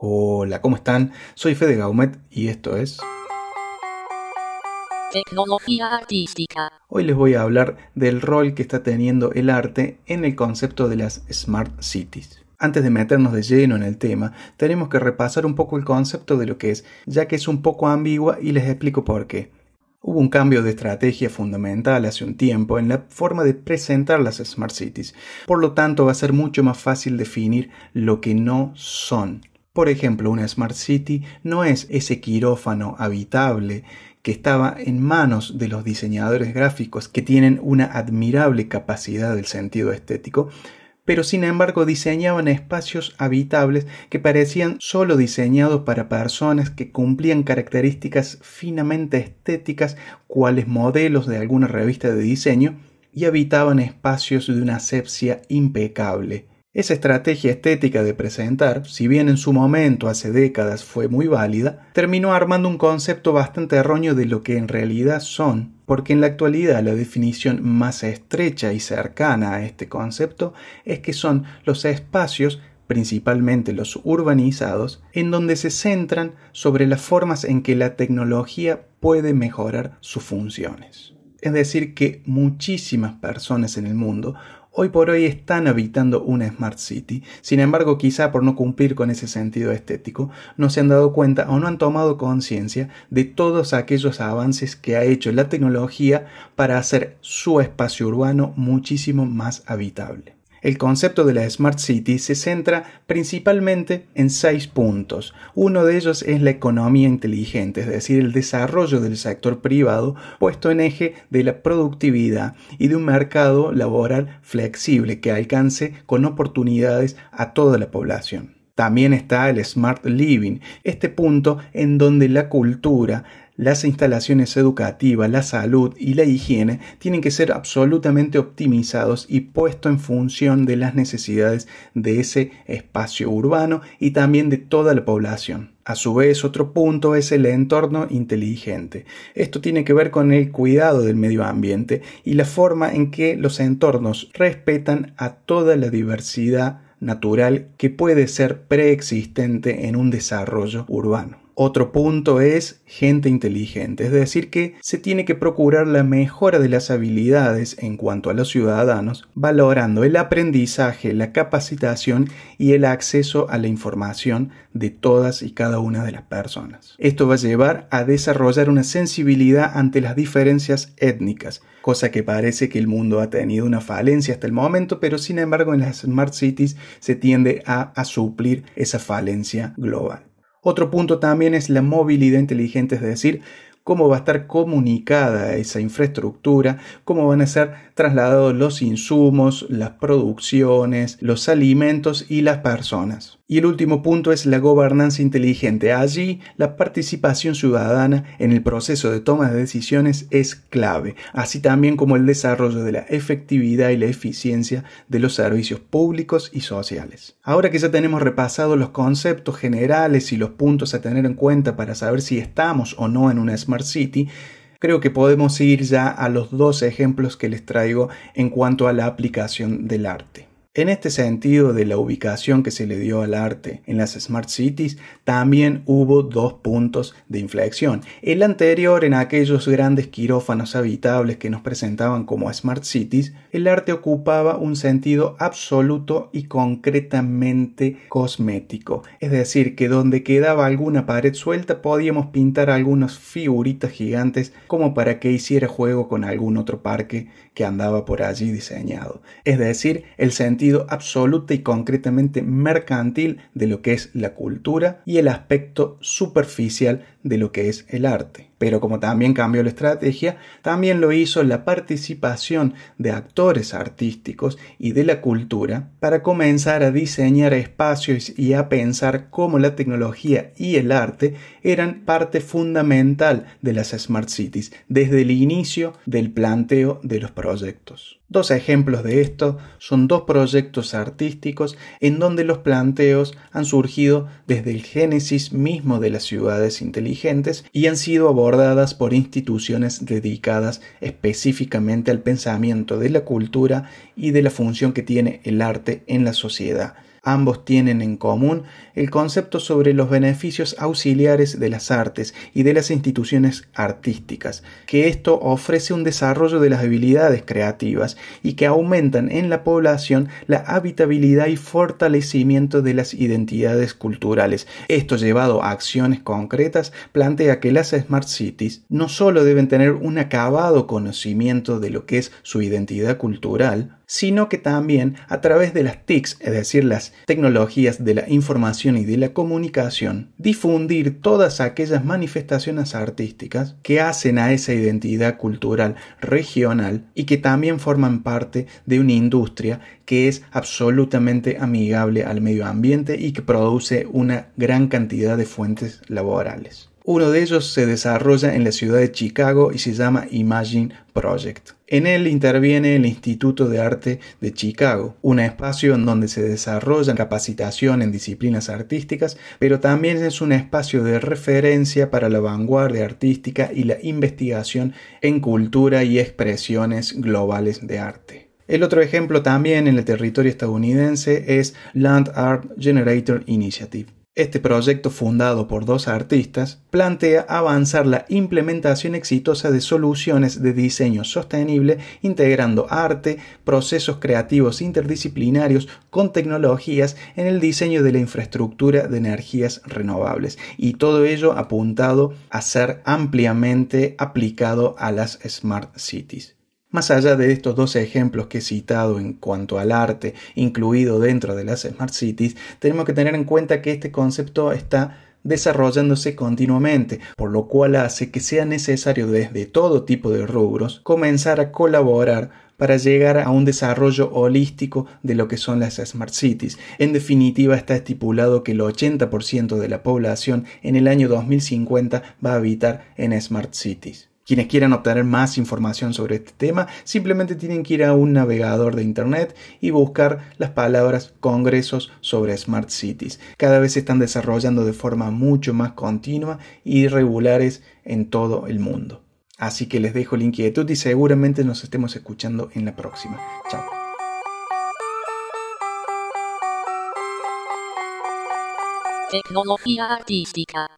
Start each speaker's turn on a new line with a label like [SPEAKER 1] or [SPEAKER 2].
[SPEAKER 1] Hola, ¿cómo están? Soy Fede Gaumet y esto es...
[SPEAKER 2] Tecnología artística.
[SPEAKER 1] Hoy les voy a hablar del rol que está teniendo el arte en el concepto de las Smart Cities. Antes de meternos de lleno en el tema, tenemos que repasar un poco el concepto de lo que es, ya que es un poco ambigua y les explico por qué. Hubo un cambio de estrategia fundamental hace un tiempo en la forma de presentar las Smart Cities. Por lo tanto, va a ser mucho más fácil definir lo que no son. Por ejemplo, una Smart City no es ese quirófano habitable que estaba en manos de los diseñadores gráficos que tienen una admirable capacidad del sentido estético, pero sin embargo diseñaban espacios habitables que parecían solo diseñados para personas que cumplían características finamente estéticas, cuales modelos de alguna revista de diseño, y habitaban espacios de una asepsia impecable. Esa estrategia estética de presentar, si bien en su momento hace décadas fue muy válida, terminó armando un concepto bastante erróneo de lo que en realidad son, porque en la actualidad la definición más estrecha y cercana a este concepto es que son los espacios principalmente los urbanizados, en donde se centran sobre las formas en que la tecnología puede mejorar sus funciones. Es decir, que muchísimas personas en el mundo hoy por hoy están habitando una Smart City. Sin embargo, quizá por no cumplir con ese sentido estético, no se han dado cuenta o no han tomado conciencia de todos aquellos avances que ha hecho la tecnología para hacer su espacio urbano muchísimo más habitable. El concepto de la Smart City se centra principalmente en seis puntos. Uno de ellos es la economía inteligente, es decir, el desarrollo del sector privado puesto en eje de la productividad y de un mercado laboral flexible que alcance con oportunidades a toda la población. También está el Smart Living, este punto en donde la cultura, las instalaciones educativas, la salud y la higiene tienen que ser absolutamente optimizados y puestos en función de las necesidades de ese espacio urbano y también de toda la población. A su vez, otro punto es el entorno inteligente. Esto tiene que ver con el cuidado del medio ambiente y la forma en que los entornos respetan a toda la diversidad natural que puede ser preexistente en un desarrollo urbano. Otro punto es gente inteligente, es decir, que se tiene que procurar la mejora de las habilidades en cuanto a los ciudadanos, valorando el aprendizaje, la capacitación y el acceso a la información de todas y cada una de las personas. Esto va a llevar a desarrollar una sensibilidad ante las diferencias étnicas, cosa que parece que el mundo ha tenido una falencia hasta el momento, pero sin embargo en las Smart Cities se tiende a, suplir esa falencia global. Otro punto también es la movilidad inteligente, es decir, cómo va a estar comunicada esa infraestructura, cómo van a ser trasladados los insumos, las producciones, los alimentos y las personas. Y el último punto es la gobernanza inteligente. Allí la participación ciudadana en el proceso de toma de decisiones es clave, así también como el desarrollo de la efectividad y la eficiencia de los servicios públicos y sociales. Ahora que ya tenemos repasado los conceptos generales y los puntos a tener en cuenta para saber si estamos o no en una Smart City, creo que podemos ir ya a los dos ejemplos que les traigo en cuanto a la aplicación del arte. En este sentido de la ubicación que se le dio al arte en las Smart Cities, también hubo dos puntos de inflexión. El anterior, en aquellos grandes quirófanos habitables que nos presentaban como Smart Cities, el arte ocupaba un sentido absoluto y concretamente cosmético. Es decir, que donde quedaba alguna pared suelta podíamos pintar algunas figuritas gigantes como para que hiciera juego con algún otro parque que andaba por allí diseñado. Es decir, el sentido absoluta y concretamente mercantil de lo que es la cultura y el aspecto superficial de lo que es el arte. Pero como también cambió la estrategia, también lo hizo la participación de actores artísticos y de la cultura para comenzar a diseñar espacios y a pensar cómo la tecnología y el arte eran parte fundamental de las Smart Cities desde el inicio del planteo de los proyectos. Dos ejemplos de esto son dos proyectos artísticos en donde los planteos han surgido desde el génesis mismo de las ciudades inteligentes y han sido abordadas por instituciones dedicadas específicamente al pensamiento de la cultura y de la función que tiene el arte en la sociedad. Ambos tienen en común el concepto sobre los beneficios auxiliares de las artes y de las instituciones artísticas, que esto ofrece un desarrollo de las habilidades creativas y que aumentan en la población la habitabilidad y fortalecimiento de las identidades culturales. Esto llevado a acciones concretas plantea que las Smart Cities no solo deben tener un acabado conocimiento de lo que es su identidad cultural, sino que también a través de las TICs, es decir, las tecnologías de la información y de la comunicación, difundir todas aquellas manifestaciones artísticas que hacen a esa identidad cultural regional y que también forman parte de una industria que es absolutamente amigable al medio ambiente y que produce una gran cantidad de fuentes laborales. Uno de ellos se desarrolla en la ciudad de Chicago y se llama Imagine Project. En él interviene el Instituto de Arte de Chicago, un espacio en donde se desarrolla capacitación en disciplinas artísticas, pero también es un espacio de referencia para la vanguardia artística y la investigación en cultura y expresiones globales de arte. El otro ejemplo también en el territorio estadounidense es Land Art Generator Initiative este proyecto, fundado por dos artistas, plantea avanzar la implementación exitosa de soluciones de diseño sostenible integrando arte, procesos creativos interdisciplinarios con tecnologías en el diseño de la infraestructura de energías renovables y todo ello apuntado a ser ampliamente aplicado a las smart cities. Más allá de estos dos ejemplos que he citado en cuanto al arte incluido dentro de las Smart Cities, tenemos que tener en cuenta que este concepto está desarrollándose continuamente, por lo cual hace que sea necesario desde todo tipo de rubros comenzar a colaborar para llegar a un desarrollo holístico de lo que son las Smart Cities. En definitiva, está estipulado que el 80% de la población en el año 2050 va a habitar en Smart Cities. Quienes quieran obtener más información sobre este tema simplemente tienen que ir a un navegador de Internet y buscar las palabras congresos sobre Smart Cities. Cada vez se están desarrollando de forma mucho más continua y regulares en todo el mundo. Así que les dejo la inquietud y seguramente nos estemos escuchando en la próxima. Chao.
[SPEAKER 2] Tecnología artística.